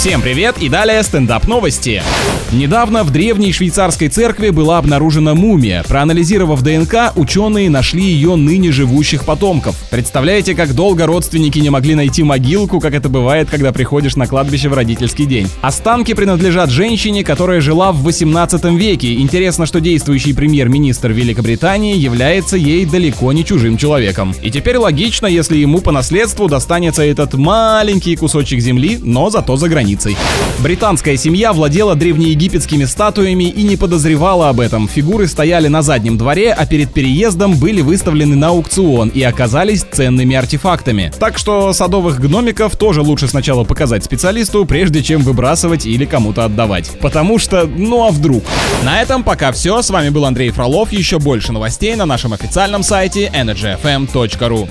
Всем привет и далее стендап новости. Недавно в древней швейцарской церкви была обнаружена мумия. Проанализировав ДНК, ученые нашли ее ныне живущих потомков. Представляете, как долго родственники не могли найти могилку, как это бывает, когда приходишь на кладбище в родительский день. Останки принадлежат женщине, которая жила в 18 веке. Интересно, что действующий премьер-министр Великобритании является ей далеко не чужим человеком. И теперь логично, если ему по наследству достанется этот маленький кусочек земли, но зато за границей. Британская семья владела древнеегипетскими статуями и не подозревала об этом. Фигуры стояли на заднем дворе, а перед переездом были выставлены на аукцион и оказались ценными артефактами. Так что садовых гномиков тоже лучше сначала показать специалисту, прежде чем выбрасывать или кому-то отдавать. Потому что, ну а вдруг? На этом пока все. С вами был Андрей Фролов. Еще больше новостей на нашем официальном сайте energyfm.ru.